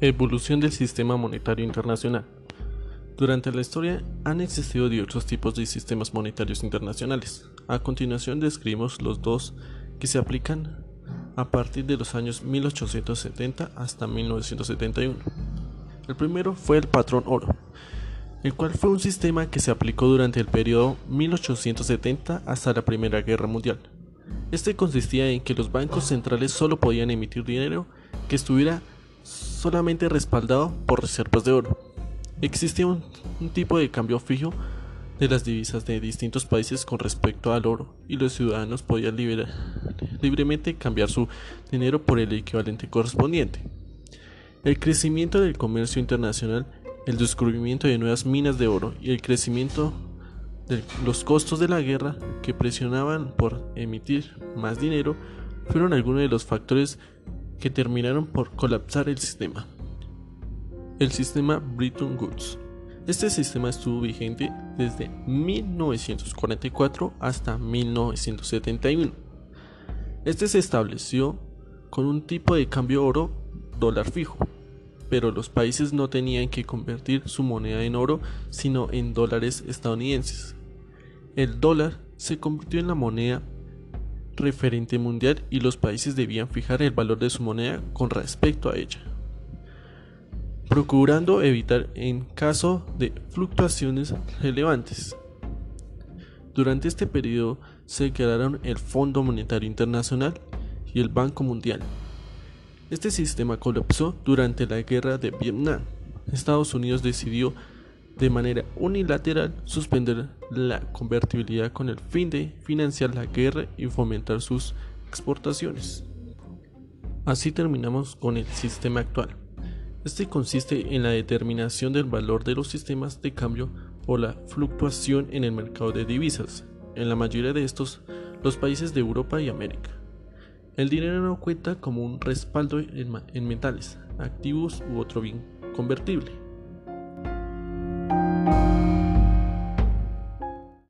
Evolución del sistema monetario internacional. Durante la historia han existido diversos tipos de sistemas monetarios internacionales. A continuación describimos los dos que se aplican a partir de los años 1870 hasta 1971. El primero fue el patrón oro, el cual fue un sistema que se aplicó durante el periodo 1870 hasta la Primera Guerra Mundial. Este consistía en que los bancos centrales solo podían emitir dinero que estuviera solamente respaldado por reservas de oro. Existía un, tipo de cambio fijo de las divisas de distintos países con respecto al oro y los ciudadanos podían libremente cambiar su dinero por el equivalente correspondiente. El crecimiento del comercio internacional, el descubrimiento de nuevas minas de oro y el crecimiento de los costos de la guerra que presionaban por emitir más dinero fueron algunos de los factores que terminaron por colapsar el sistema. El sistema Bretton Woods. Este sistema estuvo vigente desde 1944 hasta 1971. Este se estableció con un tipo de cambio oro dólar fijo, pero los países no tenían que convertir su moneda en oro sino en dólares estadounidenses. El dólar se convirtió en la moneda referente mundial y los países debían fijar el valor de su moneda con respecto a ella, procurando evitar en caso de fluctuaciones relevantes. Durante este periodo se crearon el Fondo Monetario Internacional y el Banco Mundial. Este sistema colapsó durante la guerra de Vietnam. Estados Unidos decidió de manera unilateral suspender la convertibilidad con el fin de financiar la guerra y fomentar sus exportaciones. Así terminamos con el sistema actual. Este consiste en la determinación del valor de los sistemas de cambio por la fluctuación en el mercado de divisas, en la mayoría de estos los países de Europa y América. El dinero no cuenta como un respaldo en, metales, activos u otro bien convertible.